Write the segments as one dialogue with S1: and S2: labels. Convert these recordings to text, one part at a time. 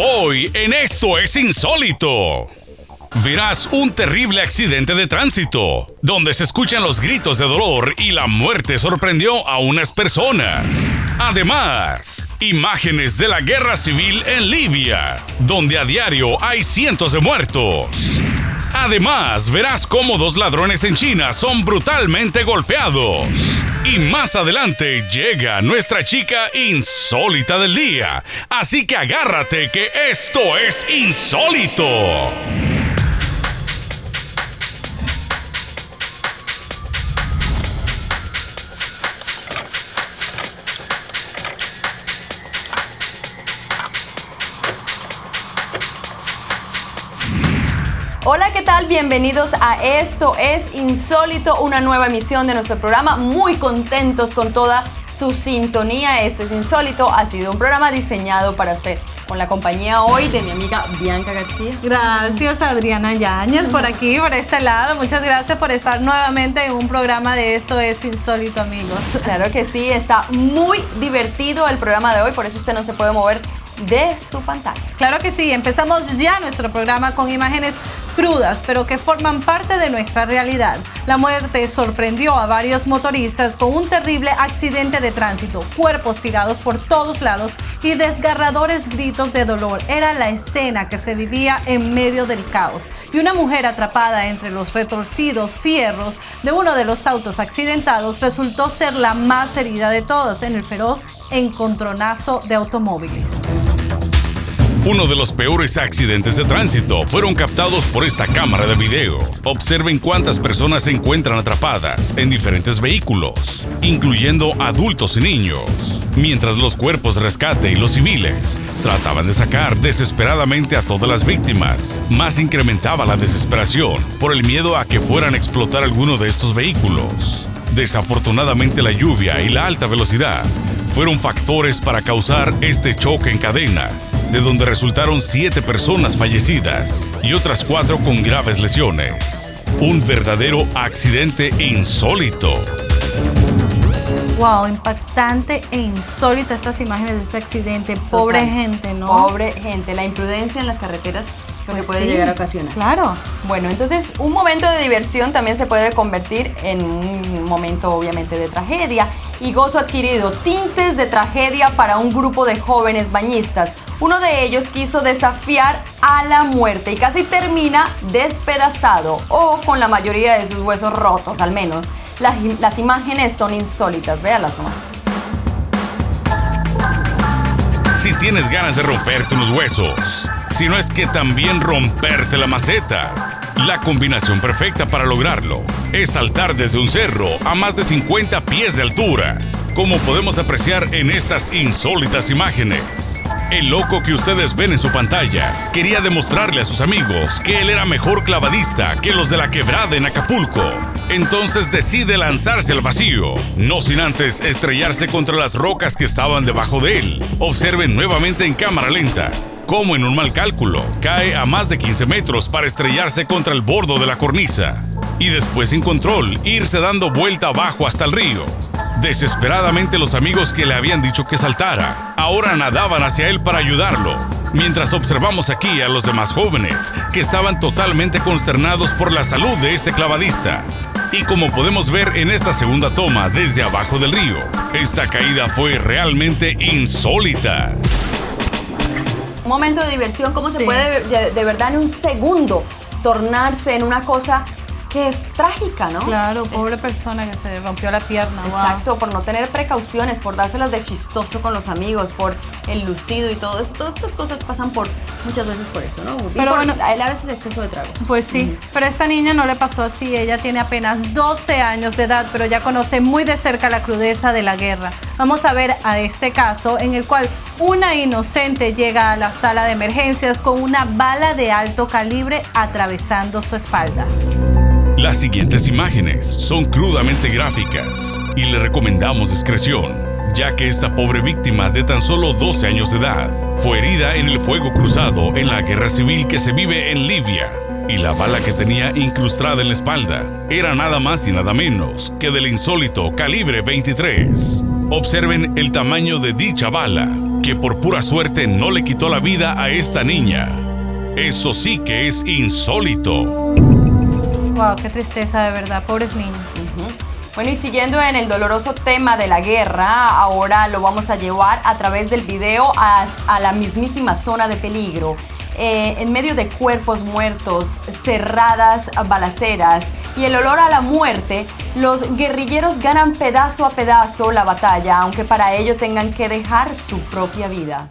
S1: Hoy en Esto es Insólito. Verás un terrible accidente de tránsito, donde se escuchan los gritos de dolor y la muerte sorprendió a unas personas. Además, imágenes de la guerra civil en Libia, donde a diario hay cientos de muertos. Además, verás cómo dos ladrones en China son brutalmente golpeados. Y más adelante llega nuestra chica insólita del día. Así que agárrate que esto es insólito.
S2: Hola, ¿qué tal? Bienvenidos a Esto es Insólito, una nueva emisión de nuestro programa. Muy contentos con toda su sintonía. Esto es Insólito, ha sido un programa diseñado para usted. Con la compañía hoy de mi amiga Bianca García.
S3: Gracias Adriana Yáñez por aquí, por este lado. Muchas gracias por estar nuevamente en un programa de Esto es Insólito, amigos.
S2: Claro que sí, está muy divertido el programa de hoy, por eso usted no se puede mover de su pantalla.
S3: Claro que sí, empezamos ya nuestro programa con imágenes crudas, pero que forman parte de nuestra realidad. La muerte sorprendió a varios motoristas con un terrible accidente de tránsito, cuerpos tirados por todos lados y desgarradores gritos de dolor. Era la escena que se vivía en medio del caos y una mujer atrapada entre los retorcidos fierros de uno de los autos accidentados resultó ser la más herida de todas en el feroz encontronazo de automóviles.
S1: Uno de los peores accidentes de tránsito fueron captados por esta cámara de video. Observen cuántas personas se encuentran atrapadas en diferentes vehículos, incluyendo adultos y niños, mientras los cuerpos de rescate y los civiles trataban de sacar desesperadamente a todas las víctimas. Más incrementaba la desesperación por el miedo a que fueran a explotar alguno de estos vehículos. Desafortunadamente la lluvia y la alta velocidad fueron factores para causar este choque en cadena de donde resultaron siete personas fallecidas y otras cuatro con graves lesiones. Un verdadero accidente insólito.
S3: Wow, impactante e insólita estas imágenes de este accidente. Pobre gente, ¿no?
S2: Pobre gente, la imprudencia en las carreteras lo que
S3: Pues
S2: puede
S3: sí,
S2: llegar a ocasionar.
S3: Claro.
S2: Bueno, entonces un momento de diversión también se puede convertir en un momento obviamente de tragedia y gozo adquirido, tintes de tragedia para un grupo de jóvenes bañistas. Uno de ellos quiso desafiar a la muerte y casi termina despedazado o con la mayoría de sus huesos rotos al menos. Las, las imágenes son insólitas, véalas nomás.
S1: Si tienes ganas de romperte los huesos, si no es que también romperte la maceta, la combinación perfecta para lograrlo es saltar desde un cerro a más de 50 pies de altura, como podemos apreciar en estas insólitas imágenes. El loco que ustedes ven en su pantalla quería demostrarle a sus amigos que él era mejor clavadista que los de la quebrada en Acapulco. Entonces decide lanzarse al vacío, no sin antes estrellarse contra las rocas que estaban debajo de él. Observen nuevamente en cámara lenta cómo en un mal cálculo cae a más de 15 metros para estrellarse contra el bordo de la cornisa y después sin control irse dando vuelta abajo hasta el río. Desesperadamente los amigos que le habían dicho que saltara ahora nadaban hacia él para ayudarlo, mientras observamos aquí a los demás jóvenes que estaban totalmente consternados por la salud de este clavadista. Y como podemos ver en esta segunda toma desde abajo del río, esta caída fue realmente insólita.
S2: Un momento de diversión, cómo se puede de, de verdad en un segundo tornarse en una cosa que es trágica, ¿no?
S3: Claro,
S2: Es-
S3: pobre persona que se rompió la pierna. wow.
S2: Exacto, por no tener precauciones, por dárselas de chistoso con los amigos, por el lucido y todo eso. Todas estas cosas pasan por muchas veces por eso, ¿no? Y
S3: Pero
S2: por
S3: bueno-
S2: a él a veces exceso de tragos.
S3: Pues sí, pero a esta niña no le pasó así. Ella tiene apenas 12 años de edad, pero ya conoce muy de cerca la crudeza de la guerra. Vamos a ver a este caso en el cual una inocente llega a la sala de emergencias con una bala de alto calibre atravesando su espalda.
S1: Las siguientes imágenes son crudamente gráficas y le recomendamos discreción, ya que esta pobre víctima de tan solo 12 años de edad fue herida en el fuego cruzado en la guerra civil que se vive en Libia y la bala que tenía incrustada en la espalda era nada más y nada menos que del insólito calibre 23. Observen el tamaño de dicha bala, que por pura suerte no le quitó la vida a esta niña. Eso sí que es insólito.
S3: Wow, qué tristeza de verdad, pobres niños.
S2: Bueno, y siguiendo en el doloroso tema de la guerra, ahora lo vamos a llevar a través del video a, a la mismísima zona de peligro. Eh, en medio de cuerpos muertos, cerradas balaceras y el olor a la muerte, los guerrilleros ganan pedazo a pedazo la batalla, aunque para ello tengan que dejar su propia vida.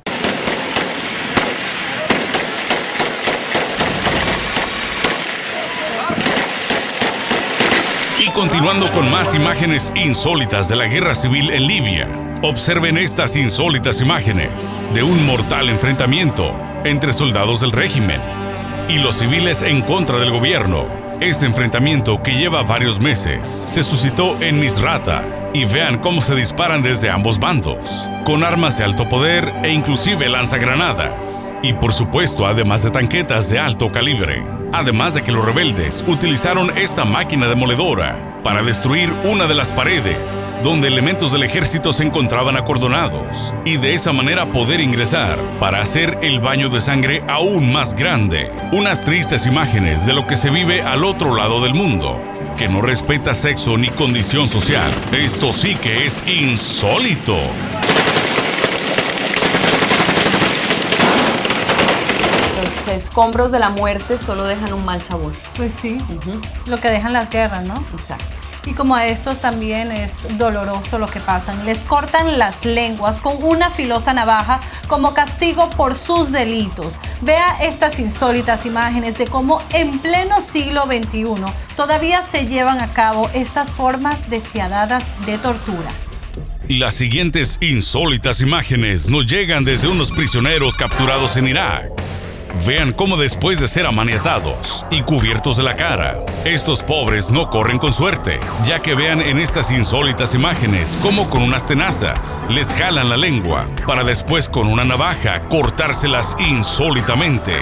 S1: Continuando con más imágenes insólitas de la guerra civil en Libia, observen estas insólitas imágenes de un mortal enfrentamiento entre soldados del régimen y los civiles en contra del gobierno. Este enfrentamiento, que lleva varios meses, se suscitó en Misrata y vean cómo se disparan desde ambos bandos, con armas de alto poder e inclusive lanzagranadas. Y por supuesto, además de tanquetas de alto calibre. Además de que los rebeldes utilizaron esta máquina demoledora para destruir una de las paredes donde elementos del ejército se encontraban acordonados y de esa manera poder ingresar para hacer el baño de sangre aún más grande. Unas tristes imágenes de lo que se vive al otro lado del mundo, que no respeta sexo ni condición social. Esto sí que es insólito.
S2: Los escombros de la muerte solo dejan un mal sabor.
S3: Pues sí, lo que dejan las guerras, ¿no?
S2: Exacto.
S3: Y como a estos también es doloroso lo que pasan. Les cortan las lenguas con una filosa navaja como castigo por sus delitos. Vea estas insólitas imágenes de cómo en pleno siglo XXI todavía se llevan a cabo estas formas despiadadas de tortura.
S1: Las siguientes insólitas imágenes nos llegan desde unos prisioneros capturados en Irak. Vean cómo después de ser amaniatados y cubiertos de la cara, estos pobres no corren con suerte, ya que vean en estas insólitas imágenes cómo con unas tenazas les jalan la lengua para después con una navaja cortárselas insólitamente.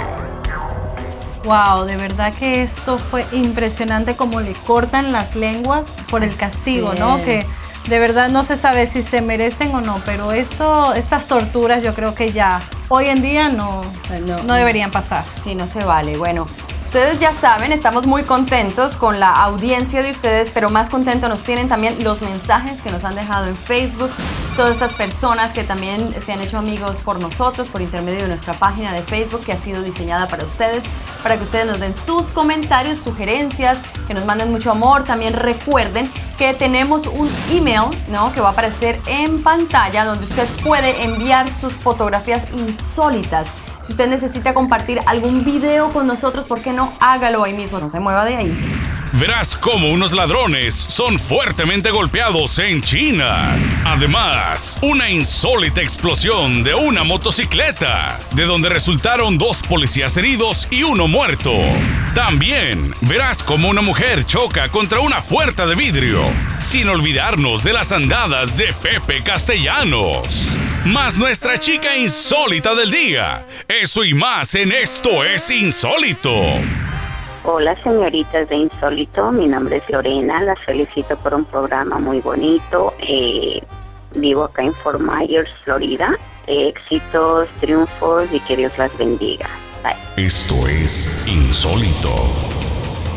S3: Wow, de verdad que esto fue impresionante como le cortan las lenguas por el castigo, ¿no? Que de verdad no se sabe si se merecen o no, pero esto, estas torturas yo creo que ya hoy en día no, no, no deberían pasar.
S2: Sí, no se vale. Bueno, Ustedes ya saben, estamos muy contentos con la audiencia de ustedes, pero más contentos nos tienen también los mensajes que nos han dejado en Facebook, todas estas personas que también se han hecho amigos por nosotros, por intermedio de nuestra página de Facebook que ha sido diseñada para ustedes, para que ustedes nos den sus comentarios, sugerencias, que nos manden mucho amor. También recuerden que tenemos un email, ¿no? Que va a aparecer en pantalla donde usted puede enviar sus fotografías insólitas si usted necesita compartir algún video con nosotros, ¿por qué no? Hágalo ahí mismo, no se mueva de ahí.
S1: Verás cómo unos ladrones son fuertemente golpeados en China. Además, una insólita explosión de una motocicleta, de donde resultaron dos policías heridos y uno muerto. También verás cómo una mujer choca contra una puerta de vidrio, sin olvidarnos de las andadas de Pepe Castellanos. Más nuestra chica insólita del día. Eso y más en Esto es Insólito.
S4: Hola señoritas de Insólito, mi nombre es Lorena, las felicito por un programa muy bonito. Eh, vivo acá en Fort Myers, Florida. éxitos, triunfos y que Dios las bendiga. Bye.
S1: Esto es Insólito.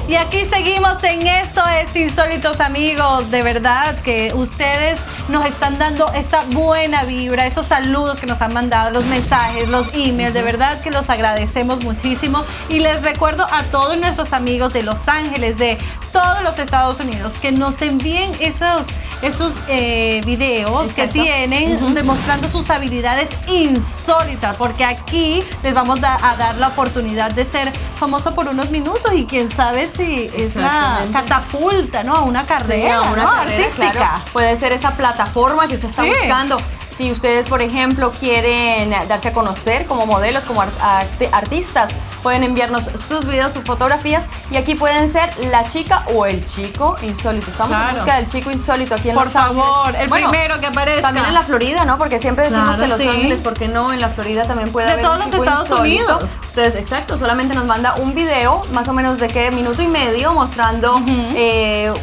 S3: Y aquí seguimos en esto es insólitos amigos, de verdad que ustedes nos están dando esa buena vibra, esos saludos que nos han mandado, los mensajes, los emails, de verdad que los agradecemos muchísimo. Y les recuerdo a todos nuestros amigos de Los Ángeles, de todos los Estados Unidos, que nos envíen esos, esos eh, videos que tienen demostrando sus habilidades insólitas, porque aquí les vamos a, dar la oportunidad de ser famoso por unos minutos y quién sabe si es la catapulta, ¿no? A una carrera, una artística.
S2: Puede ser esa plataforma que usted está buscando si ustedes, por ejemplo, quieren darse a conocer como modelos, como artistas, pueden enviarnos sus videos, sus fotografías y aquí pueden ser la chica o el chico insólito. Estamos en busca del chico insólito aquí en
S3: Por
S2: Los
S3: favor,
S2: Ángeles.
S3: el primero que aparezca.
S2: También en la Florida, ¿no? Porque siempre decimos
S3: Claro,
S2: que Los
S3: sí.
S2: Ángeles, ¿por qué no? En la Florida también puede
S3: De
S2: haber
S3: todos
S2: un
S3: los Estados
S2: insólito.
S3: Unidos.
S2: Ustedes, exacto, solamente nos manda un video, más o menos de qué minuto y medio, mostrando eh,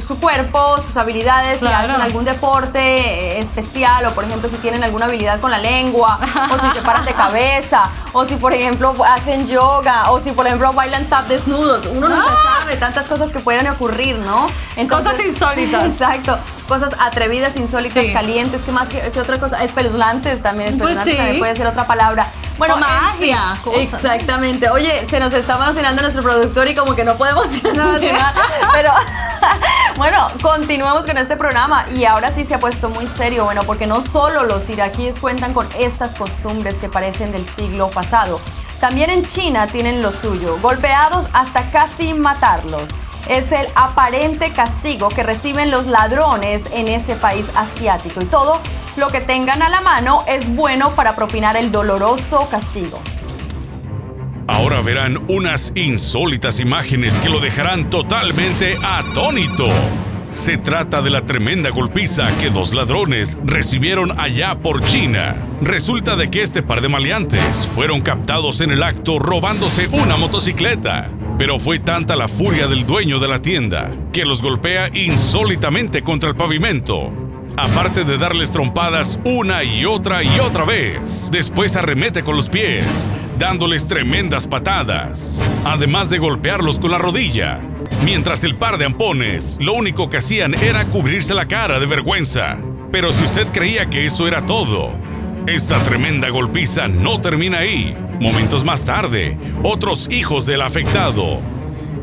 S2: su cuerpo, sus habilidades,
S3: Claro.
S2: si hacen algún deporte eh, especial o, por ejemplo, ejemplo, si tienen alguna habilidad con la lengua, o si se paran de cabeza, o si, por ejemplo, hacen yoga, o si, por ejemplo, bailan tap desnudos. Uno nunca
S3: Ah.
S2: sabe tantas cosas que pueden ocurrir, ¿no?
S3: Cosas insólitas.
S2: Exacto. Cosas atrevidas, insólitas,
S3: Sí.
S2: calientes, ¿qué más? ¿Qué, qué otra cosa? Espeluznantes también,
S3: Pues
S2: espeluznantes
S3: sí.
S2: también puede ser otra palabra. Bueno,
S3: O
S2: en fin,
S3: magia, cosas.
S2: Exactamente. Oye, se nos está emocionando nuestro productor y como que no podemos. Pero bueno, continuemos con este programa y ahora sí se ha puesto muy serio, bueno, porque no solo los iraquíes cuentan con estas costumbres que parecen del siglo pasado, también en China tienen lo suyo, golpeados hasta casi matarlos. Es el aparente castigo que reciben los ladrones en ese país asiático y todo lo que tengan a la mano es bueno para propinar el doloroso castigo.
S1: Ahora verán unas insólitas imágenes que lo dejarán totalmente atónito. Se trata de la tremenda golpiza que dos ladrones recibieron allá por China. Resulta de que este par de maleantes fueron captados en el acto robándose una motocicleta. Pero fue tanta la furia del dueño de la tienda que los golpea insólitamente contra el pavimento aparte de darles trompadas una y otra y otra vez. Después arremete con los pies, dándoles tremendas patadas, además de golpearlos con la rodilla. Mientras el par de ampones lo único que hacían era cubrirse la cara de vergüenza. Pero si usted creía que eso era todo, esta tremenda golpiza no termina ahí. Momentos más tarde, otros hijos del afectado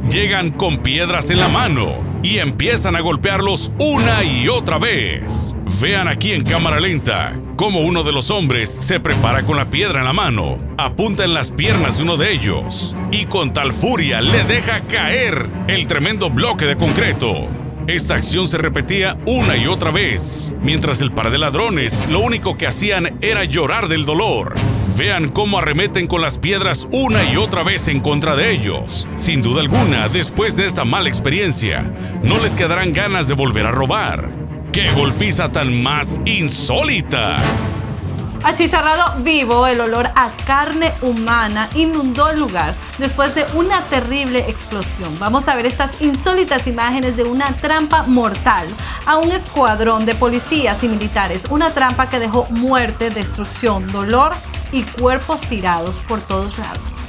S1: llegan con piedras en la mano y empiezan a golpearlos una y otra vez. Vean aquí en cámara lenta cómo uno de los hombres se prepara con la piedra en la mano, apunta en las piernas de uno de ellos y con tal furia le deja caer el tremendo bloque de concreto. Esta acción se repetía una y otra vez, mientras el par de ladrones lo único que hacían era llorar del dolor. Vean cómo arremeten con las piedras una y otra vez en contra de ellos. Sin duda alguna, después de esta mala experiencia, no les quedarán ganas de volver a robar. ¡Qué golpiza tan más insólita!
S3: Achicharrado vivo, el olor a carne humana inundó el lugar después de una terrible explosión. Vamos a ver estas insólitas imágenes de una trampa mortal a un escuadrón de policías y militares. Una trampa que dejó muerte, destrucción, dolor y cuerpos tirados por todos lados.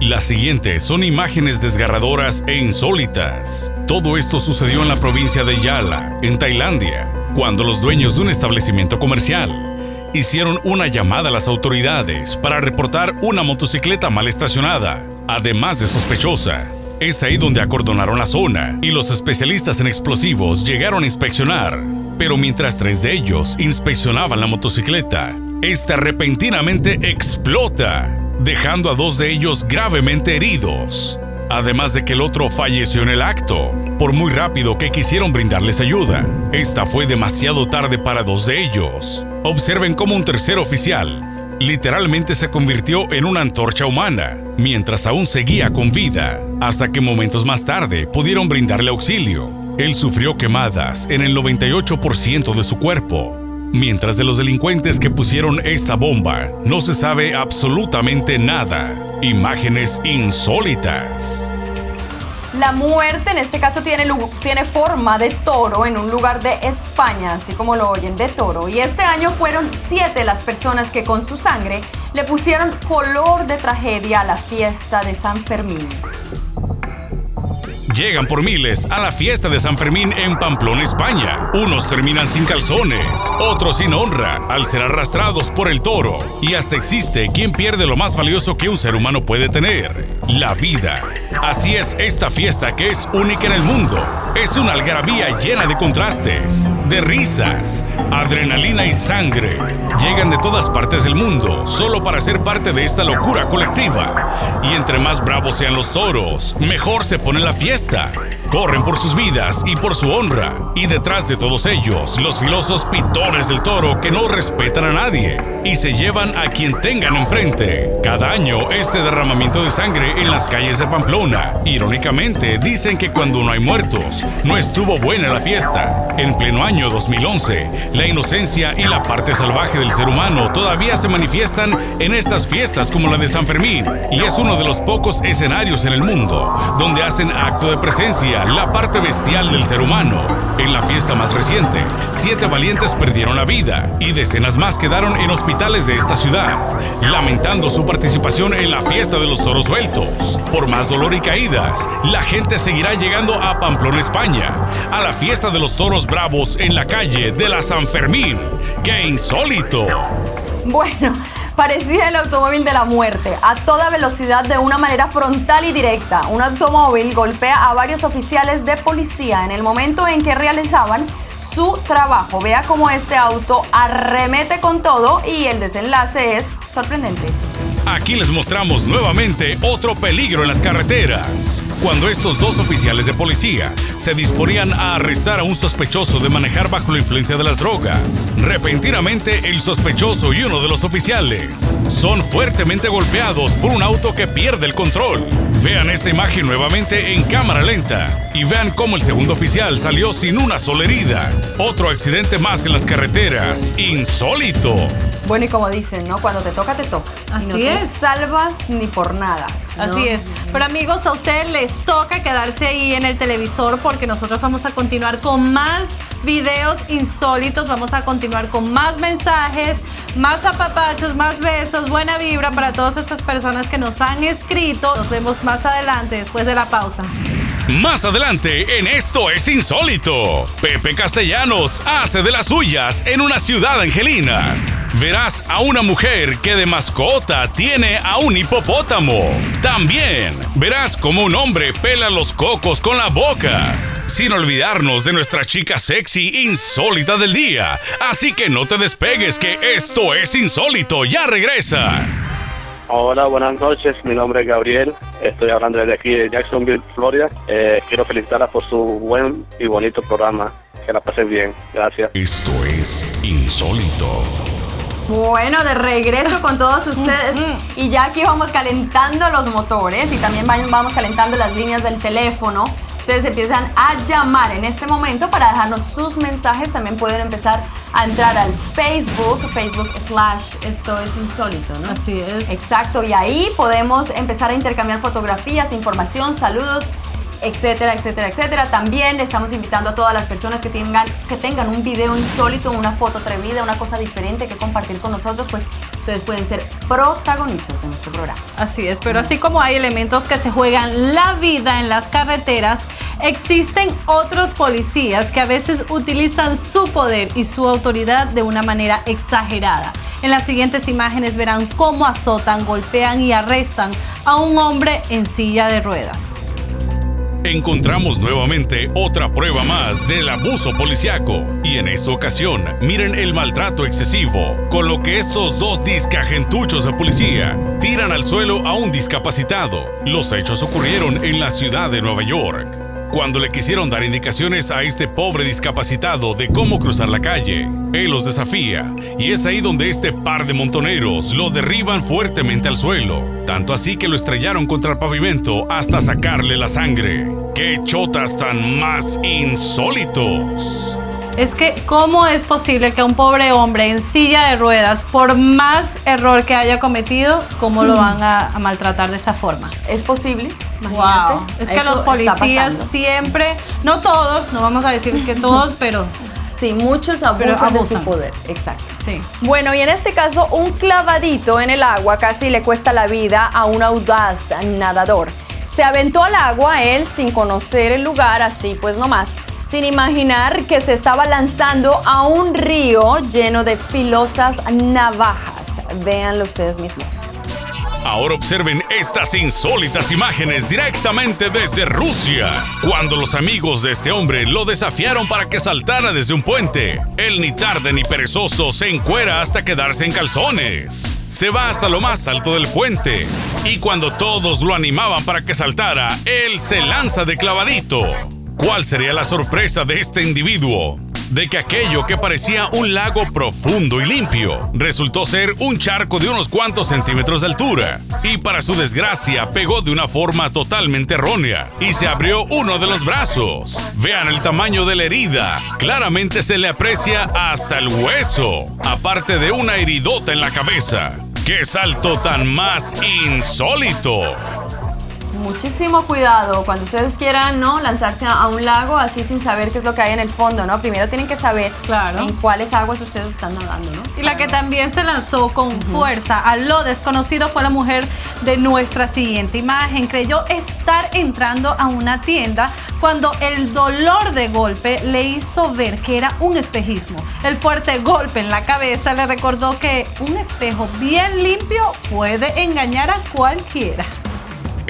S1: Las siguientes son imágenes desgarradoras e insólitas. Todo esto sucedió en la provincia de Yala, en Tailandia, cuando los dueños de un establecimiento comercial hicieron una llamada a las autoridades para reportar una motocicleta mal estacionada, además de sospechosa. Es ahí donde acordonaron la zona y los especialistas en explosivos llegaron a inspeccionar. Pero mientras tres de ellos inspeccionaban la motocicleta, esta repentinamente explota, dejando a dos de ellos gravemente heridos. Además de que el otro falleció en el acto, por muy rápido que quisieron brindarles ayuda. Esta fue demasiado tarde para dos de ellos. Observen cómo un tercer oficial literalmente se convirtió en una antorcha humana, mientras aún seguía con vida, hasta que momentos más tarde pudieron brindarle auxilio. Él sufrió quemadas en el 98% de su cuerpo, mientras de los delincuentes que pusieron esta bomba no se sabe absolutamente nada. Imágenes insólitas.
S2: La muerte en este caso tiene, tiene forma de toro en un lugar de España, así como lo oyen, de toro. Y este año fueron siete las personas que con su sangre le pusieron color de tragedia a la fiesta de San Fermín.
S1: Llegan por miles a la fiesta de San Fermín en Pamplona, España. Unos terminan sin calzones, otros sin honra al ser arrastrados por el toro. Y hasta existe quien pierde lo más valioso que un ser humano puede tener, la vida. Así es esta fiesta que es única en el mundo. Es una algarabía llena de contrastes, de risas, adrenalina y sangre. Llegan de todas partes del mundo solo para ser parte de esta locura colectiva. Y entre más bravos sean los toros, mejor se pone la fiesta. Star. Corren por sus vidas y por su honra. Y detrás de todos ellos, los filosos pitones del toro que no respetan a nadie y se llevan a quien tengan enfrente. Cada año, este derramamiento de sangre en las calles de Pamplona. Irónicamente, dicen que cuando no hay muertos, no estuvo buena la fiesta. En pleno año 2011, la inocencia y la parte salvaje del ser humano todavía se manifiestan en estas fiestas como la de San Fermín. Y es uno de los pocos escenarios en el mundo donde hacen acto de presencia la parte bestial del ser humano. En la fiesta más reciente, siete valientes perdieron la vida y decenas más quedaron en hospitales de esta ciudad, lamentando su participación en la fiesta de los toros sueltos. Por más dolor y caídas, la gente seguirá llegando a Pamplona, España, a la fiesta de los toros bravos en la calle de la San Fermín. ¡Qué insólito!
S2: Bueno, parecía el automóvil de la muerte, a toda velocidad de una manera frontal y directa. Un automóvil golpea a varios oficiales de policía en el momento en que realizaban su trabajo. Vea cómo este auto arremete con todo y el desenlace es sorprendente.
S1: Aquí les mostramos nuevamente otro peligro en las carreteras. Cuando estos dos oficiales de policía se disponían a arrestar a un sospechoso de manejar bajo la influencia de las drogas, repentinamente el sospechoso y uno de los oficiales son fuertemente golpeados por un auto que pierde el control. Vean esta imagen nuevamente en cámara lenta y vean cómo el segundo oficial salió sin una sola herida. Otro accidente más en las carreteras. Insólito.
S2: Bueno, y como dicen, ¿no? Cuando te toca, te toca.
S3: Así
S2: no te
S3: es.
S2: salvas ni por nada. ¿no?
S3: Así es. Pero amigos, a ustedes les toca quedarse ahí en el televisor porque nosotros vamos a continuar con más videos insólitos, vamos a continuar con más mensajes, más apapachos, más besos, buena vibra para todas esas personas que nos han escrito. Nos vemos más adelante después de la pausa.
S1: Más adelante en Esto es Insólito, Pepe Castellanos hace de las suyas en una ciudad angelina. Verás a una mujer que de mascota tiene a un hipopótamo. También verás como un hombre pela los cocos con la boca. Sin olvidarnos de nuestra chica sexy insólita del día. Así que no te despegues que esto es insólito. Ya regresa.
S5: Hola, buenas noches. Mi nombre es Gabriel. Estoy hablando desde aquí de Jacksonville, Florida. Eh, quiero felicitarla por su buen y bonito programa. Que la pasen bien. Gracias.
S1: Esto es insólito.
S2: Bueno, de regreso con todos ustedes. Y ya aquí vamos calentando los motores y también vamos calentando las líneas del teléfono. Ustedes empiezan a llamar en este momento para dejarnos sus mensajes. También pueden empezar a entrar al Facebook, Facebook slash esto es insólito, ¿no?
S3: Así es.
S2: Exacto, y ahí podemos empezar a intercambiar fotografías, información, saludos, etcétera, etcétera, etcétera. También estamos invitando a todas las personas que tengan, que tengan un video insólito, una foto atrevida, una cosa diferente que compartir con nosotros, pues ustedes pueden ser protagonistas de nuestro programa.
S3: Así es, pero así como hay elementos que se juegan la vida en las carreteras, existen otros policías que a veces utilizan su poder y su autoridad de una manera exagerada. En las siguientes imágenes verán cómo azotan, golpean y arrestan a un hombre en silla de ruedas.
S1: Encontramos nuevamente otra prueba más del abuso policiaco. Y en esta ocasión, miren el maltrato excesivo, con lo que estos dos discagentuchos de policía tiran al suelo a un discapacitado. Los hechos ocurrieron en la ciudad de Nueva York. Cuando le quisieron dar indicaciones a este pobre discapacitado de cómo cruzar la calle, él los desafía y es ahí donde este par de montoneros lo derriban fuertemente al suelo, tanto así que lo estrellaron contra el pavimento hasta sacarle la sangre. ¡Qué chotas tan más insólitos!
S3: Es que, ¿cómo es posible que un pobre hombre en silla de ruedas, por más error que haya cometido, cómo lo van a, a maltratar de esa forma?
S2: ¿Es posible? Imagínate.
S3: Wow. Es que
S2: Eso
S3: los policías siempre, no todos, no vamos a decir que todos, pero
S2: Sí, muchos
S3: Pero
S2: abusan, de
S3: abusan.
S2: su poder. Exacto.
S3: sí.
S2: Bueno, y en este caso, un clavadito en el agua casi le cuesta la vida a un audaz nadador. Se aventó al agua él sin conocer el lugar, así pues nomás, sin imaginar que se estaba lanzando a un río lleno de filosas navajas. Véanlo ustedes mismos.
S1: Ahora observen estas insólitas imágenes directamente desde Rusia, cuando los amigos de este hombre lo desafiaron para que saltara desde un puente. Él ni tarde ni perezoso se encuera hasta quedarse en calzones. Se va hasta lo más alto del puente y cuando todos lo animaban para que saltara, él se lanza de clavadito. ¿Cuál sería la sorpresa de este individuo? De que aquello que parecía un lago profundo y limpio resultó ser un charco de unos cuantos centímetros de altura. Y para su desgracia pegó de una forma totalmente errónea y se abrió uno de los brazos. Vean el tamaño de la herida. Claramente se le aprecia hasta el hueso, aparte de una heridota en la cabeza. ¡Qué salto tan más insólito!
S2: Muchísimo cuidado cuando ustedes quieran no lanzarse a un lago así sin saber qué es lo que hay en el fondo, ¿no? Primero tienen que saber
S3: Claro.
S2: en cuáles aguas ustedes están nadando, ¿no?
S3: Y la que también se lanzó con fuerza a lo desconocido fue la mujer de nuestra siguiente imagen. Creyó estar entrando a una tienda cuando el dolor de golpe le hizo ver que era un espejismo. El fuerte golpe en la cabeza le recordó que un espejo bien limpio puede engañar a cualquiera.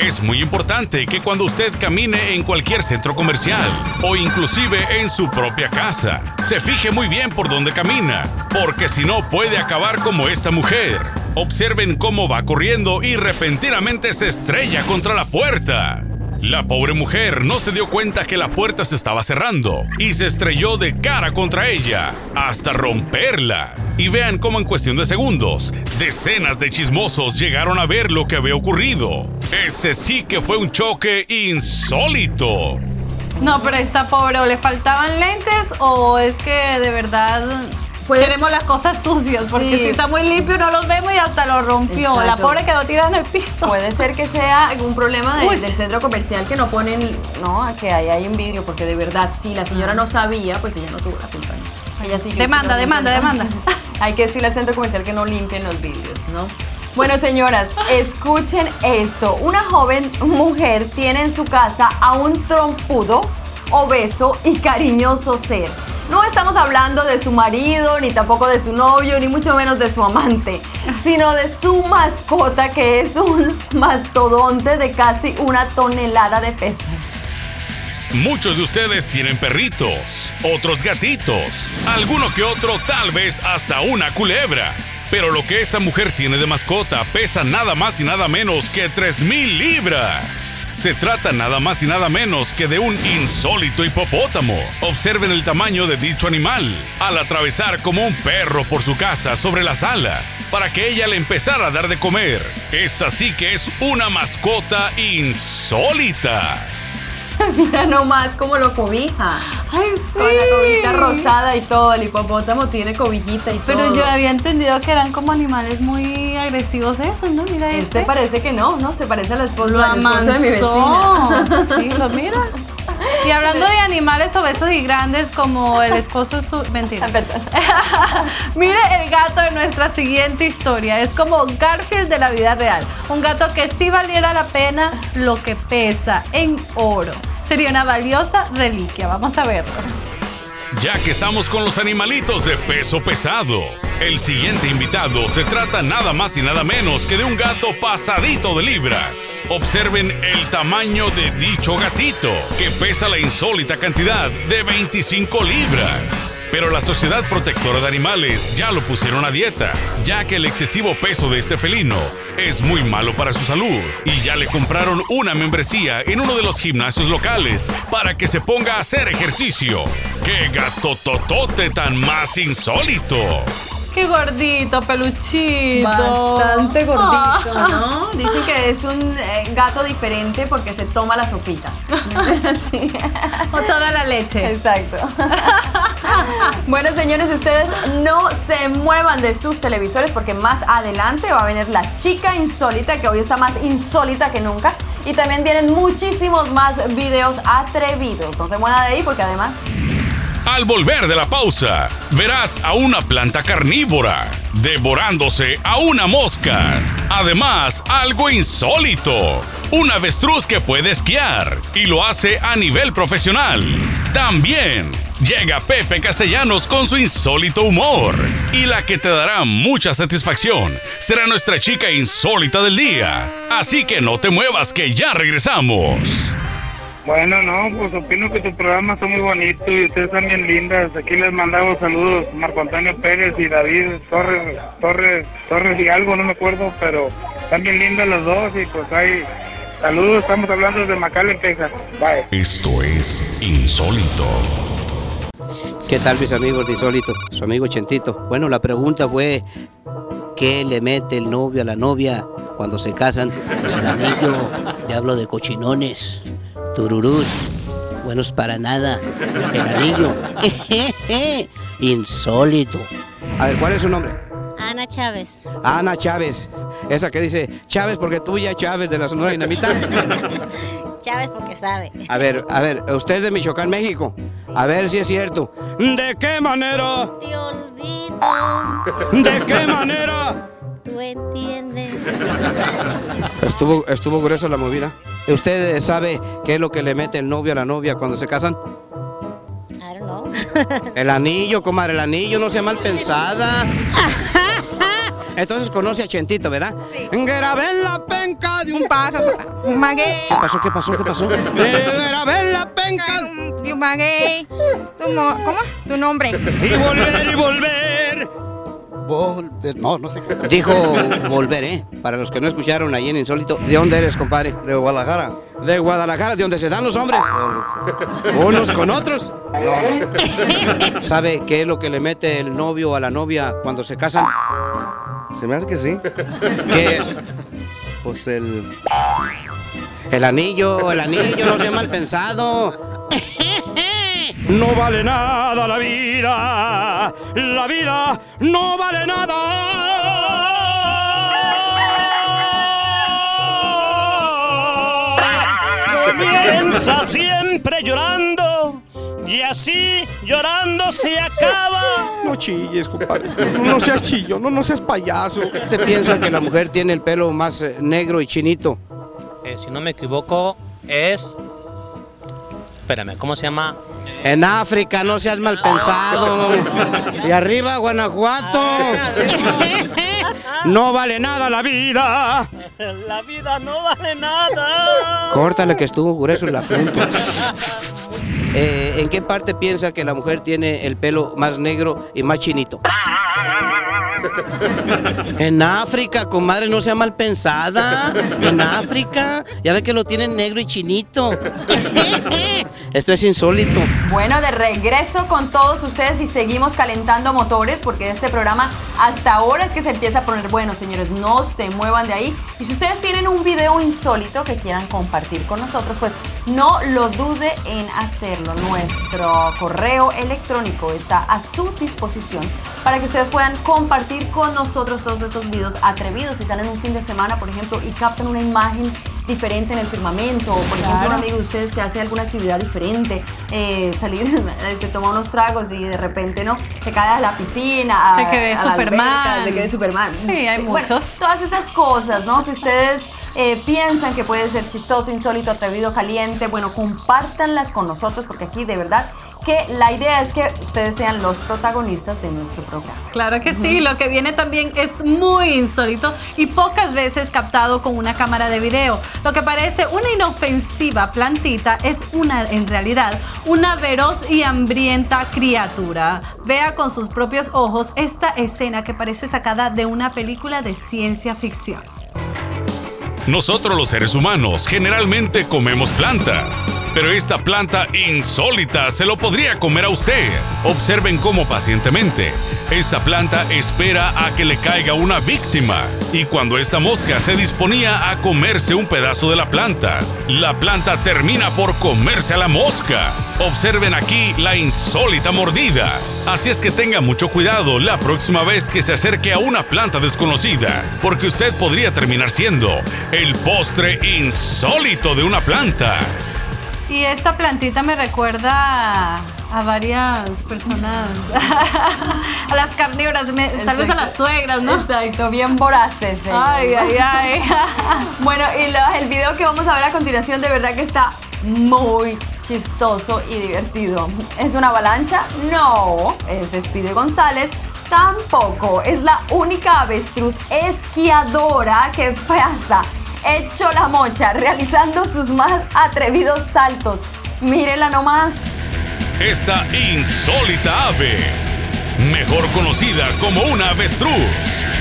S1: Es muy importante que cuando usted camine en cualquier centro comercial o inclusive en su propia casa, se fije muy bien por dónde camina, porque si no puede acabar como esta mujer. Observen cómo va corriendo y repentinamente se estrella contra la puerta. La pobre mujer no se dio cuenta que la puerta se estaba cerrando y se estrelló de cara contra ella hasta romperla. Y vean cómo en cuestión de segundos, decenas de chismosos llegaron a ver lo que había ocurrido. Ese sí que fue un choque insólito.
S3: No, pero esta pobre, o le faltaban lentes o es que de verdad
S2: Puede-
S3: queremos las cosas sucias, porque
S2: Sí.
S3: si está muy limpio no los vemos y hasta lo rompió. La pobre quedó tirada en el piso.
S2: Puede ser que sea un problema de- del centro comercial que no ponen, no, que ahí hay un vidrio, porque de verdad, si la señora no sabía, pues ella no tuvo la culpa.
S3: Demanda, demanda, demanda.
S2: hay que decirle al centro comercial que no limpien los vidrios, ¿no? Bueno, señoras, escuchen esto. Una joven mujer tiene en su casa a un trompudo, obeso y cariñoso ser. No estamos hablando de su marido, ni tampoco de su novio, ni mucho menos de su amante, sino de su mascota que es un mastodonte de casi una tonelada de peso.
S1: Muchos de ustedes tienen perritos, otros gatitos, alguno que otro tal vez hasta una culebra. Pero lo que esta mujer tiene de mascota pesa nada más y nada menos que 3.000 libras. Se trata nada más y nada menos que de un insólito hipopótamo. Observen el tamaño de dicho animal al atravesar como un perro por su casa sobre la sala para que ella le empezara a dar de comer. Es así que es una mascota insólita.
S2: Mira nomás cómo lo cobija.
S3: Ay, sí.
S2: Con la cobijita rosada y todo. El hipopótamo tiene cobijita y todo.
S3: Pero yo había entendido que eran como animales muy agresivos esos, ¿no? Mira este.
S2: Este parece que no, ¿no? Se parece
S3: lo
S2: al esposo de mi vecina.
S3: Sí, lo mira. Y hablando de animales obesos y grandes como el esposo su... Mentira.
S2: Perdón.
S3: Mire el gato de nuestra siguiente historia. Es como Garfield de la vida real. Un gato que sí valiera la pena lo que pesa en oro. Sería una valiosa reliquia. Vamos a verlo.
S1: Ya que estamos con los animalitos de peso pesado, el siguiente invitado se trata nada más y nada menos que de un gato pasadito de libras. Observen el tamaño de dicho gatito, que pesa la insólita cantidad de 25 libras. Pero la Sociedad Protectora de Animales ya lo pusieron a dieta, ya que el excesivo peso de este felino es muy malo para su salud y ya le compraron una membresía en uno de los gimnasios locales para que se ponga a hacer ejercicio. ¡Qué gato totote tan más insólito!
S3: Qué gordito, peluchito.
S2: Bastante gordito,
S3: Ah.
S2: ¿no? Dicen que es un eh, gato diferente porque se toma la sopita. Sí.
S3: O toda la leche.
S2: Exacto. bueno, señores, ustedes no se muevan de sus televisores porque más adelante va a venir la chica insólita, que hoy está más insólita que nunca. Y también vienen muchísimos más videos atrevidos. No se muevan de ahí porque además...
S1: Al volver de la pausa, verás a una planta carnívora devorándose a una mosca. Además, algo insólito. Un avestruz que puede esquiar y lo hace a nivel profesional. También llega Pepe Castellanos con su insólito humor. Y la que te dará mucha satisfacción será nuestra chica insólita del día. Así que no te muevas que ya regresamos.
S6: Bueno, no, pues opino que tu programa está muy bonito y ustedes están bien lindas. Aquí les mandamos saludos Marco Antonio Pérez y David Torres, Torres, Torres y algo, no me acuerdo, pero están bien lindas los dos y pues hay saludos, estamos hablando de McAllen, Texas. Bye.
S1: Esto es insólito.
S7: ¿Qué tal mis amigos de Insólito? Su amigo Chentito. Bueno, la pregunta fue, ¿qué le mete el novio a la novia cuando se casan? Pues el anillo, te hablo de cochinones, tururús, buenos para nada, el anillo, insólito. A ver, ¿cuál es su nombre?
S8: Ana Chávez.
S7: Ana Chávez. Esa que dice Chávez porque tuya, Chávez de la Sonora Dinamita.
S8: Chávez porque sabe.
S7: A ver, a ver, usted es de Michoacán, México. A ver si es cierto. ¿De qué manera?
S8: Te olvido,
S7: ¿De qué manera?
S8: tú entiendes.
S7: Estuvo, estuvo gruesa la movida. ¿Usted sabe qué es lo que le mete el novio a la novia cuando se casan?
S8: I don't know.
S7: El anillo, comadre, el anillo, no sea mal pensada. Entonces conoce a Chentito, ¿verdad? Sí. Grabé en la penca de un
S9: pájaro, un maguey,
S7: ¿Qué pasó? ¿Qué pasó? ¿Qué pasó? Eh, Grabé en la penca.
S9: de un maguey. ¿Cómo? Tu nombre.
S7: Y volver y volver.
S10: Volver. No, no sé qué.
S7: Dijo volver, ¿eh? Para los que no escucharon ahí en Insólito. ¿De dónde eres, compadre?
S10: De Guadalajara.
S7: De Guadalajara, de donde se dan los hombres. Unos con otros.
S10: No,
S7: ¿Sabe qué es lo que le mete el novio a la novia cuando se casan?
S10: se me hace que sí.
S7: ¿Qué es?
S10: Pues el.
S7: El anillo, el anillo, no sea mal pensado. No vale nada la vida. La vida no vale nada.
S11: Comienza siempre llorando y así llorando se acaba.
S7: No chilles, compadre. No seas chillo, no, no seas payaso. ¿Te piensa que la mujer tiene el pelo más eh, negro y chinito?
S11: Eh, si no me equivoco, es. Espérame, ¿cómo se llama?
S7: En África, no seas mal pensado. Y arriba, Guanajuato. No vale nada la vida.
S11: La vida no vale nada.
S7: Córtale que estuvo grueso el asunto. Eh, ¿En qué parte piensa que la mujer tiene el pelo más negro y más chinito? En África, comadre, no sea mal pensada. En África, ya ve que lo tienen negro y chinito. Esto es insólito.
S2: Bueno, de regreso con todos ustedes y seguimos calentando motores porque este programa hasta ahora es que se empieza a poner bueno, señores, no se muevan de ahí. Y si ustedes tienen un video insólito que quieran compartir con nosotros, pues no lo dude en hacerlo. Nuestro correo electrónico está a su disposición para que ustedes puedan compartir con nosotros todos esos videos atrevidos. Si salen un fin de semana, por ejemplo, y captan una imagen diferente en el firmamento, o por ejemplo, un amigo de ustedes que hace alguna actividad diferente, eh, salir, se toma unos tragos y de repente no, se cae a la piscina, a-
S3: Se quede
S2: a la
S3: Superman.
S2: alberca, se quede Superman.
S3: Sí, hay
S2: bueno,
S3: muchos.
S2: todas esas cosas, ¿no? Que ustedes eh, piensan que puede ser chistoso, insólito, atrevido, caliente, bueno, compártanlas con nosotros porque aquí de verdad que la idea es que ustedes sean los protagonistas de nuestro programa.
S3: Claro que sí, lo que viene también es muy insólito y pocas veces captado con una cámara de video. Lo que parece una inofensiva plantita es una, en realidad, una feroz y hambrienta criatura. Vea con sus propios ojos esta escena que parece sacada de una película de ciencia ficción.
S1: Nosotros los seres humanos generalmente comemos plantas, pero esta planta insólita se lo podría comer a usted. Observen cómo pacientemente esta planta espera a que le caiga una víctima y cuando esta mosca se disponía a comerse un pedazo de la planta, la planta termina por comerse a la mosca. Observen aquí la insólita mordida. Así es que tenga mucho cuidado la próxima vez que se acerque a una planta desconocida, porque usted podría terminar siendo el postre insólito de una planta.
S3: Y esta plantita me recuerda a, varias personas, a las carnívoras, me- tal vez a las suegras, ¿no?
S2: Exacto, bien voraces. eh.
S3: Ay, ay, ay.
S2: bueno, y lo- el video que vamos a ver a continuación de verdad que está muy chistoso y divertido. ¿Es una avalancha? No. ¿Es Speedy González? Tampoco. Es la única avestruz esquiadora que pasa hecho la mocha realizando sus más atrevidos saltos. Mírela nomás.
S1: Esta insólita ave, mejor conocida como una avestruz,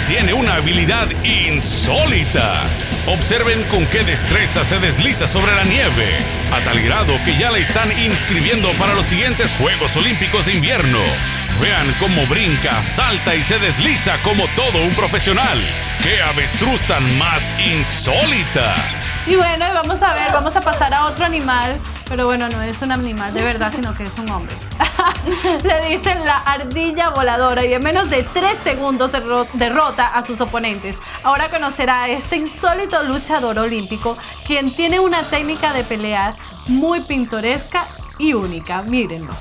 S1: tiene una habilidad insólita. Observen con qué destreza se desliza sobre la nieve, a tal grado que ya la están inscribiendo para los siguientes Juegos Olímpicos de Invierno. Vean cómo brinca, salta y se desliza como todo un profesional. ¡Qué avestruz tan más insólita!
S3: Y bueno, vamos a ver, vamos a pasar a otro animal Pero bueno, no es un animal de verdad, sino que es un hombre. Le dicen la ardilla voladora y en menos de tres segundos derro- derrota a sus oponentes. Ahora conocerá a este insólito luchador olímpico, quien tiene una técnica de pelear muy pintoresca y única. Mírenlo.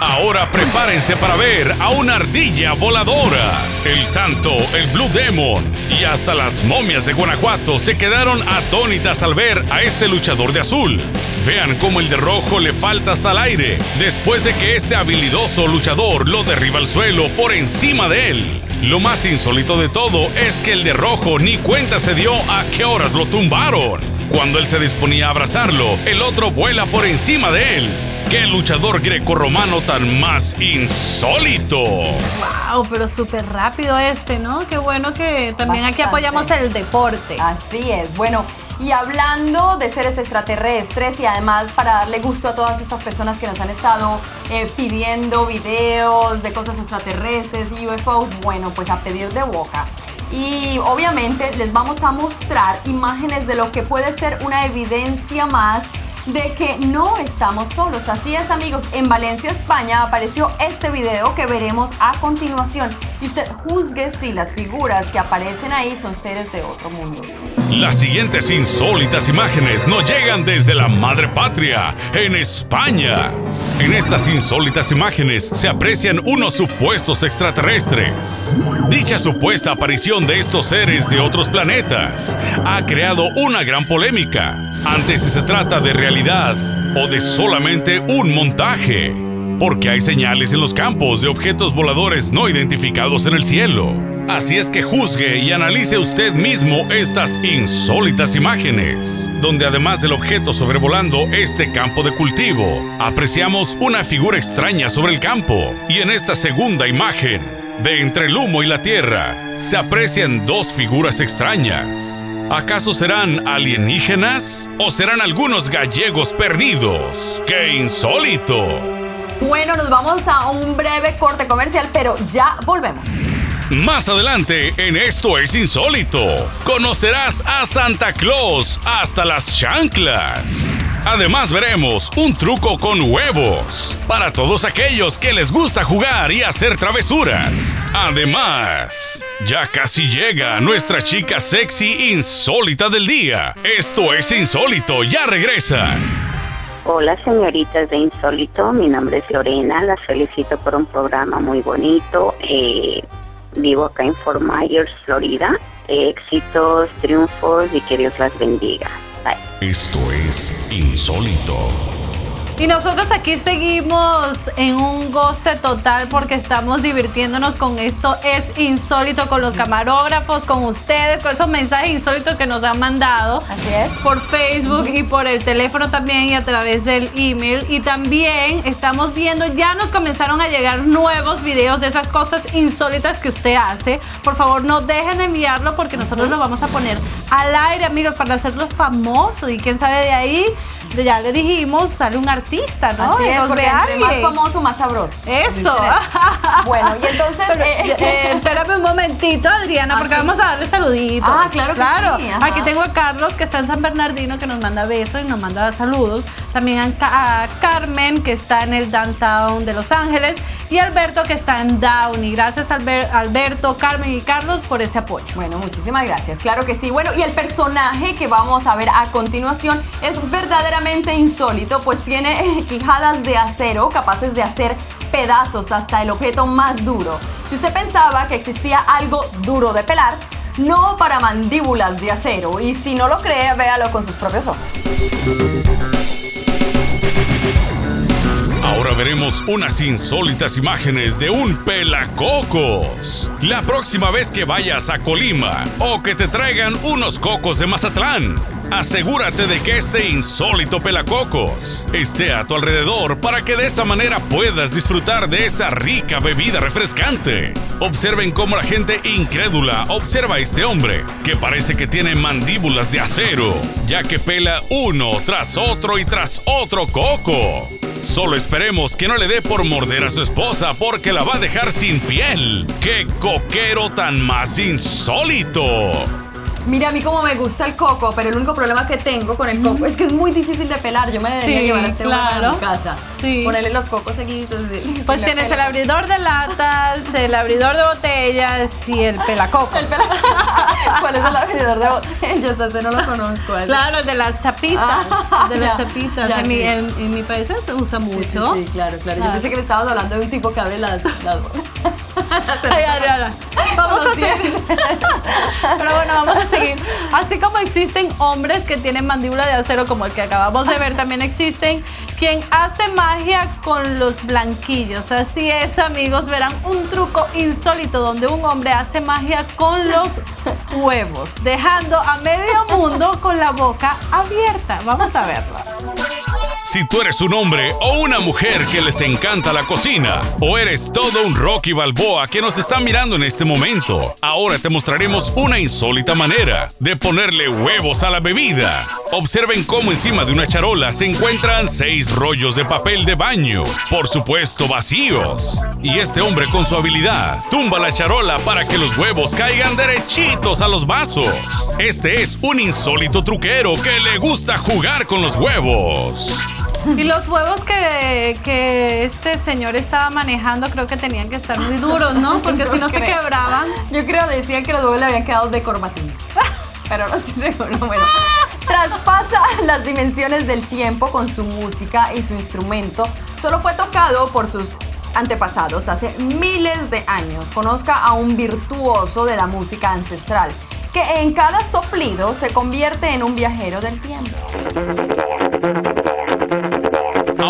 S1: Ahora prepárense para ver a una ardilla voladora. El santo, el Blue Demon y hasta las momias de Guanajuato se quedaron atónitas al ver a este luchador de azul. Vean cómo el de rojo le falta hasta el aire, después de que este habilidoso luchador lo derriba al suelo por encima de él. Lo más insólito de todo es que el de rojo ni cuenta se dio a qué horas lo tumbaron. Cuando él se disponía a abrazarlo, el otro vuela por encima de él. ¡Qué luchador grecorromano tan más insólito!
S3: Wow, pero súper rápido este, ¿no? Qué bueno que también aquí apoyamos el deporte.
S2: Así es. Bueno, y hablando de seres extraterrestres y además para darle gusto a todas estas personas que nos han estado eh, pidiendo videos de cosas extraterrestres y UFOs, bueno, pues a pedir de boca. Y obviamente les vamos a mostrar imágenes de lo que puede ser una evidencia más de que no estamos solos. Así es amigos, en Valencia, España apareció este video que veremos a continuación y usted juzgue si las figuras que aparecen ahí son seres de otro mundo.
S1: Las siguientes insólitas imágenes nos llegan desde la madre patria, en España. En estas insólitas imágenes se aprecian unos supuestos extraterrestres. Dicha supuesta aparición de estos seres de otros planetas ha creado una gran polémica ante si se trata de realidad o de solamente un montaje. Porque hay señales en los campos de objetos voladores no identificados en el cielo. Así es que juzgue y analice usted mismo estas insólitas imágenes, donde además del objeto sobrevolando este campo de cultivo, apreciamos una figura extraña sobre el campo. Y en esta segunda imagen, de entre el humo y la tierra, se aprecian dos figuras extrañas. ¿Acaso serán alienígenas o serán algunos gallegos perdidos? ¡Qué insólito!
S2: Bueno, nos vamos a un breve corte comercial, pero ya volvemos.
S1: Más adelante en Esto es Insólito, conocerás a Santa Claus hasta las chanclas. Además veremos un truco con huevos para todos aquellos que les gusta jugar y hacer travesuras. Además, ya casi llega nuestra chica sexy insólita del día. Esto es Insólito, ya regresa.
S4: Hola señoritas de Insólito, mi nombre es Lorena, las felicito por un programa muy bonito. Eh, vivo acá en Fort Myers, Florida. Éxitos, triunfos y que Dios las bendiga.
S1: Esto es Insólito.
S3: Y nosotros aquí seguimos en un goce total porque estamos divirtiéndonos con esto. Es insólito con los camarógrafos, con ustedes, con esos mensajes insólitos que nos han mandado.
S2: Así es.
S3: Por Facebook y por el teléfono también y a través del email. Y también estamos viendo, ya nos comenzaron a llegar nuevos videos de esas cosas insólitas que usted hace. Por favor, no dejen de enviarlo porque nosotros lo vamos a poner al aire, amigos, para hacerlo famoso. Y quién sabe de ahí, ya le dijimos, sale un artista, ¿no?
S2: Así es, porque entre más famoso, más sabroso.
S3: Eso.
S2: Bueno, y entonces...
S3: Pero,
S2: eh,
S3: eh, espérame un momentito, Adriana,
S2: ¿Ah,
S3: porque
S2: sí?
S3: vamos a darle saluditos.
S2: Ah, claro que
S3: claro.
S2: sí.
S3: Aquí tengo a Carlos, que está en San Bernardino, que nos manda besos y nos manda saludos. También a, Ca- a Carmen, que está en el downtown de Los Ángeles. Y Alberto, que está en Downey. Gracias, Alber- Alberto, Carmen y Carlos, por ese apoyo.
S2: Bueno, muchísimas gracias. Claro que sí. Bueno, y el personaje que vamos a ver a continuación es insólito, pues tiene quijadas de acero capaces de hacer pedazos hasta el objeto más duro. Si usted pensaba que existía algo duro de pelar, no para mandíbulas de acero. Y si no lo cree, véalo con sus propios ojos.
S1: Ahora veremos unas insólitas imágenes de un pelacocos. La próxima vez que vayas a Colima o que te traigan unos cocos de Mazatlán, asegúrate de que este insólito pelacocos esté a tu alrededor para que de esta manera puedas disfrutar de esa rica bebida refrescante. Observen cómo la gente incrédula observa a este hombre, que parece que tiene mandíbulas de acero, ya que pela uno tras otro y tras otro coco. Solo esperemos que no le dé por morder a su esposa porque la va a dejar sin piel. ¡Qué coquero tan más insólito!
S2: Mira, a mí como me gusta el coco, pero el único problema que tengo con el coco es que es muy difícil de pelar. Yo me debería
S3: Sí,
S2: llevar a este hombre a
S3: claro.
S2: mi casa.
S3: Sí.
S2: Ponerle los cocos seguiditos. y-
S3: Pues
S2: le
S3: tienes el abridor de latas, el abridor de botellas y el pelacoco.
S2: El pela- ¿Cuál es el abridor de botellas? Ese no lo conozco.
S3: Claro, el de las chapitas.
S2: Ah,
S3: de las chapitas.
S2: ya,
S3: en, mi, en, en mi país se usa mucho.
S2: Sí, sí, claro, claro, Yo
S3: Claro.
S2: pensé que me estabas hablando de un tipo que abre las... las...
S3: Ay, Adriana, vamos a seguir. Pero bueno, vamos a seguir. Así como existen hombres que tienen mandíbula de acero, como el que acabamos de ver, también existen quien hace magia con los blanquillos. Así es, amigos, verán un truco insólito donde un hombre hace magia con los huevos, dejando a medio mundo con la boca abierta. Vamos a verlo.
S1: Si tú eres un hombre o una mujer que les encanta la cocina, o eres todo un Rocky Balboa que nos está mirando en este momento, ahora te mostraremos una insólita manera de ponerle huevos a la bebida. Observen cómo encima de una charola se encuentran seis rollos de papel de baño, por supuesto vacíos. Y este hombre con su habilidad tumba la charola para que los huevos caigan derechitos a los vasos. Este es un insólito truquero que le gusta jugar con los huevos.
S3: Y los huevos que, que este señor estaba manejando creo que tenían que estar muy duros, ¿no? Porque si no se quebraban.
S2: Yo creo decían que los huevos le habían quedado de corbatín. Pero no estoy seguro. Bueno, traspasa las dimensiones del tiempo con su música y su instrumento. Solo fue tocado por sus antepasados hace miles de años. Conozca a un virtuoso de la música ancestral que en cada soplido se convierte en un viajero del tiempo.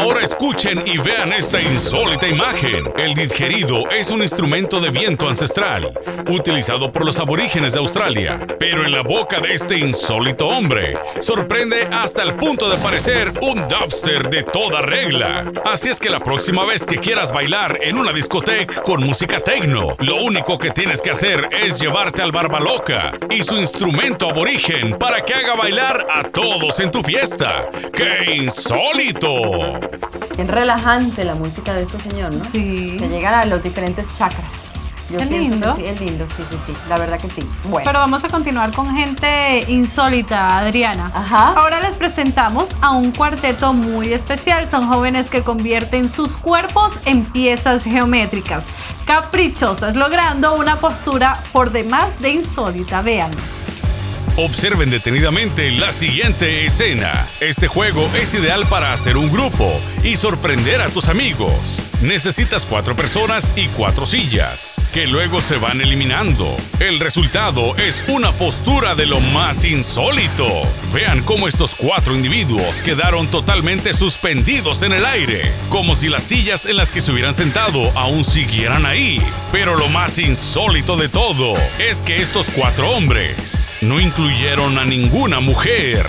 S1: Ahora escuchen y vean esta insólita imagen. El didgeridoo es un instrumento de viento ancestral, utilizado por los aborígenes de Australia. Pero en la boca de este insólito hombre, sorprende hasta el punto de parecer un dubster de toda regla. Así es que la próxima vez que quieras bailar en una discoteca con música techno, lo único que tienes que hacer es llevarte al Barbaloca y su instrumento aborigen para que haga bailar a todos en tu fiesta. ¡Qué insólito!
S2: Bien relajante la música de este señor, ¿no?
S3: Sí.
S2: Que llegan a los diferentes chakras. Yo pienso
S3: lindo.
S2: que sí, es lindo, sí, sí, sí. La verdad que sí. Bueno.
S3: Pero vamos a continuar con gente insólita, Adriana.
S2: Ajá.
S3: Ahora les presentamos a un cuarteto muy especial. Son jóvenes que convierten sus cuerpos en piezas geométricas, caprichosas, logrando una postura por demás de insólita. Vean.
S1: Observen detenidamente la siguiente escena. Este juego es ideal para hacer un grupo y sorprender a tus amigos. Necesitas cuatro personas y cuatro sillas, que luego se van eliminando. El resultado es una postura de lo más insólito. Vean cómo estos cuatro individuos quedaron totalmente suspendidos en el aire, como si las sillas en las que se hubieran sentado aún siguieran ahí. Pero lo más insólito de todo es que estos cuatro hombres no incluyeron a ninguna mujer.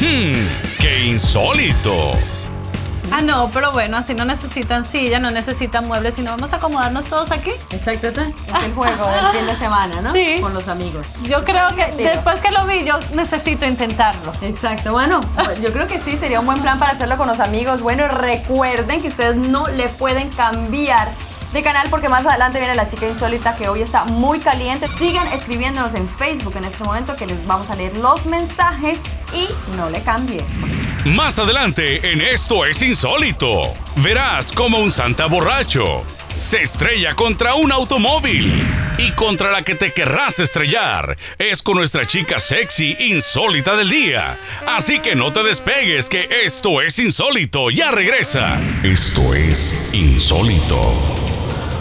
S1: Hmm, qué insólito.
S3: Ah, no, pero bueno, así no necesitan silla, no necesitan muebles, sino vamos a acomodarnos todos aquí.
S2: Exacto, es el juego del fin de semana, ¿no?
S3: Sí.
S2: Con los amigos.
S3: Yo creo que
S2: divertido.
S3: después que lo vi, yo necesito intentarlo.
S2: Exacto, bueno, yo creo que sí, sería un buen plan para hacerlo con los amigos. Bueno, recuerden que ustedes no le pueden cambiar de canal porque más adelante viene la chica insólita que hoy está muy caliente. Sigan escribiéndonos en Facebook en este momento que les vamos a leer los mensajes y no le cambien.
S1: Más adelante en Esto es Insólito, verás como un santa borracho se estrella contra un automóvil y contra la que te querrás estrellar es con nuestra chica sexy insólita del día. Así que no te despegues que esto es insólito, ya regresa. Esto es insólito.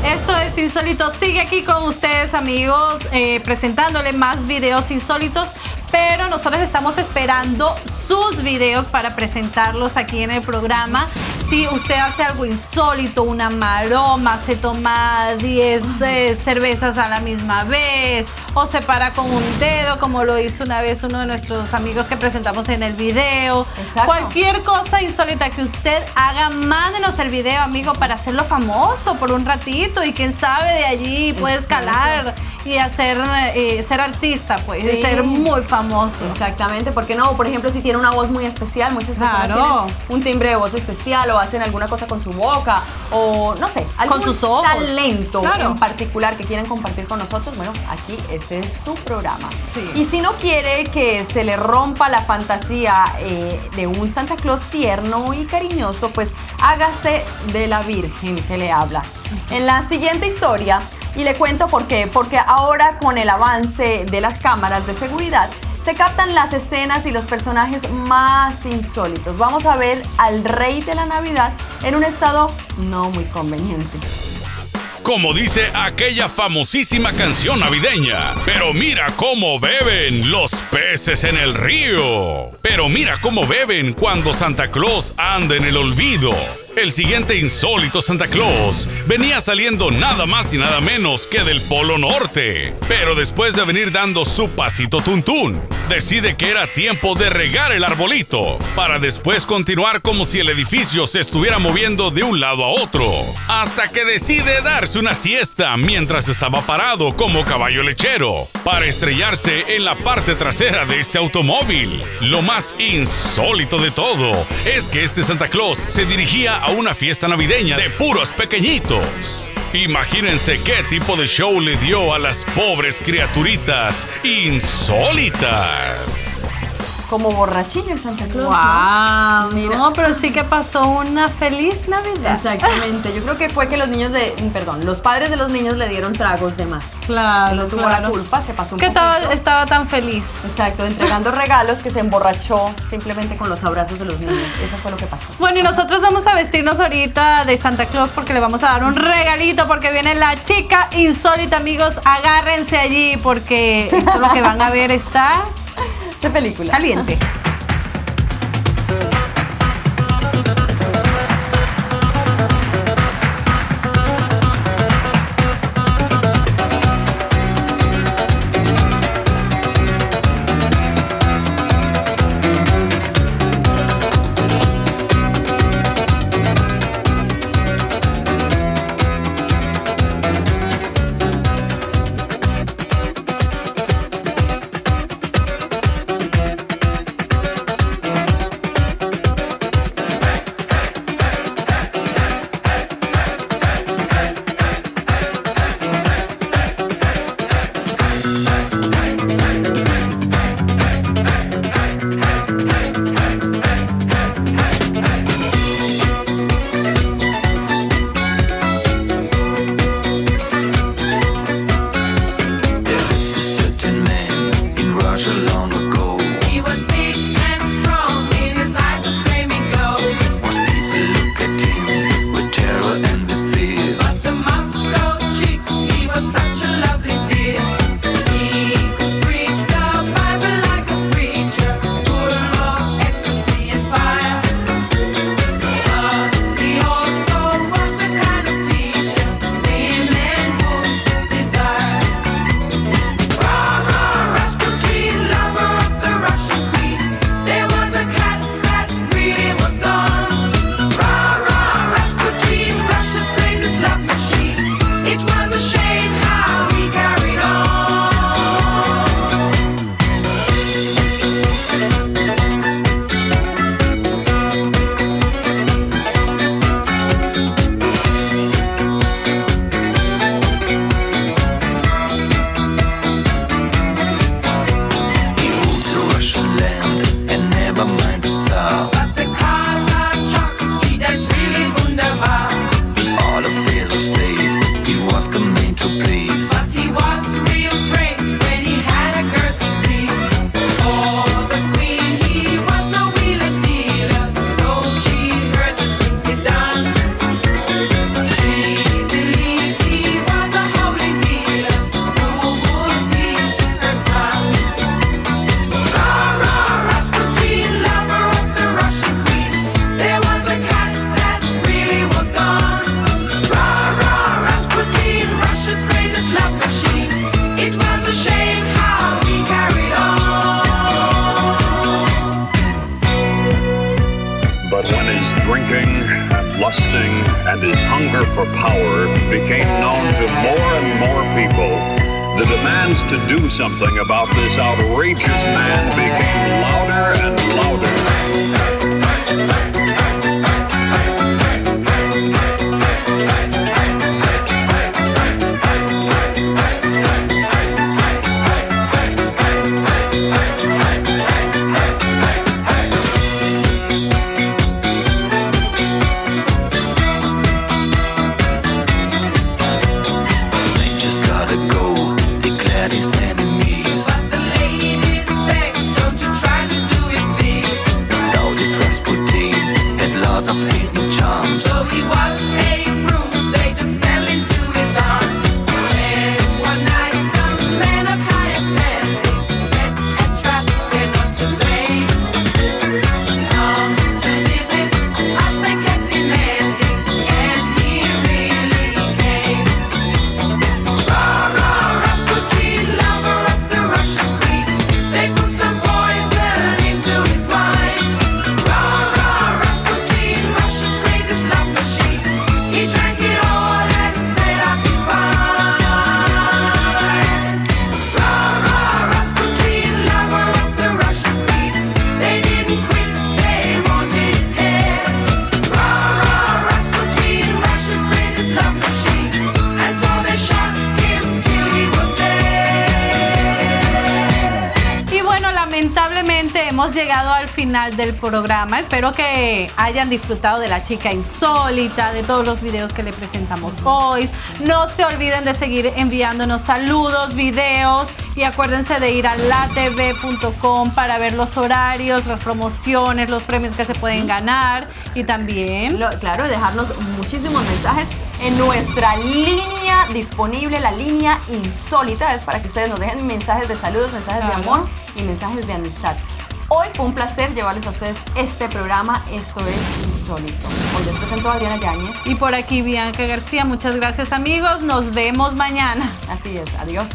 S3: Esto es Insólito. Sigue aquí con ustedes, amigos, eh, presentándole más videos insólitos. Pero nosotros estamos esperando sus videos para presentarlos aquí en el programa. Si usted hace algo insólito, una maroma, se toma 10 eh, cervezas a la misma vez, o se para con un dedo, como lo hizo una vez uno de nuestros amigos que presentamos en el video.
S2: Exacto.
S3: Cualquier cosa insólita que usted haga, mándenos el video, amigo, para hacerlo famoso por un ratito y quién sabe de allí puede
S2: Exacto.
S3: escalar y hacer eh, ser artista, pues, y
S2: Sí.
S3: ser muy famoso.
S2: Exactamente, porque no, por ejemplo, si tiene una voz muy especial, muchas personas
S3: Claro.
S2: tienen un timbre de voz especial o hacen alguna cosa con su boca o no sé, algún
S12: sus ojos.
S2: talento
S12: Claro.
S2: en particular que quieren compartir con nosotros, bueno, aquí este es su programa.
S12: Sí.
S2: Y si no quiere que se le rompa la fantasía eh, de un Santa Claus tierno y cariñoso, pues hágase de la Virgen que le habla. En la siguiente historia, y le cuento por qué, porque ahora con el avance de las cámaras de seguridad, se captan las escenas y los personajes más insólitos. Vamos a ver al rey de la Navidad en un estado no muy conveniente.
S1: Como dice aquella famosísima canción navideña. Pero mira cómo beben los peces en el río. Pero mira cómo beben cuando Santa Claus anda en el olvido. El siguiente insólito Santa Claus venía saliendo nada más y nada menos que del Polo Norte. Pero después de venir dando su pasito tuntún, decide que era tiempo de regar el arbolito, para después continuar como si el edificio se estuviera moviendo de un lado a otro, hasta que decide darse una siesta mientras estaba parado como caballo lechero, para estrellarse en la parte trasera de este automóvil. Lo más insólito de todo es que este Santa Claus se dirigía a una fiesta navideña de puros pequeñitos. Imagínense qué tipo de show le dio a las pobres criaturitas insólitas.
S2: Como borrachillo el Santa Claus. ¿no?
S12: Wow,
S2: Mira.
S12: no, pero sí que pasó una feliz Navidad.
S2: Exactamente, yo creo que fue que los niños de, perdón, los padres de los niños le dieron tragos de más.
S12: Claro,
S2: no tuvo
S12: claro.
S2: la culpa, se pasó un
S12: Que estaba, estaba tan feliz.
S2: Exacto, entregando regalos que se emborrachó simplemente con los abrazos de los niños. Eso fue lo que pasó.
S12: Bueno, y nosotros vamos a vestirnos ahorita de Santa Claus porque le vamos a dar un regalito porque viene la chica insólita, amigos. Agárrense allí porque esto lo que van a ver está
S2: De película.
S12: caliente.
S3: alone final del programa. Espero que hayan disfrutado de la chica insólita, de todos los videos que le presentamos hoy. No se olviden de seguir enviándonos saludos, videos y acuérdense de ir a latv.com para ver los horarios, las promociones, los premios que se pueden ganar y también...
S2: Lo- claro, dejarnos muchísimos mensajes en nuestra línea disponible, la línea insólita, es para que ustedes nos dejen mensajes de saludos, mensajes de
S3: Claro.
S2: amor y mensajes de amistad. Hoy fue un placer llevarles a ustedes este programa, esto es Insólito. Hoy les presento a Adriana Yáñez.
S3: Y por aquí Bianca García, muchas gracias amigos, nos vemos mañana.
S2: Así es, adiós.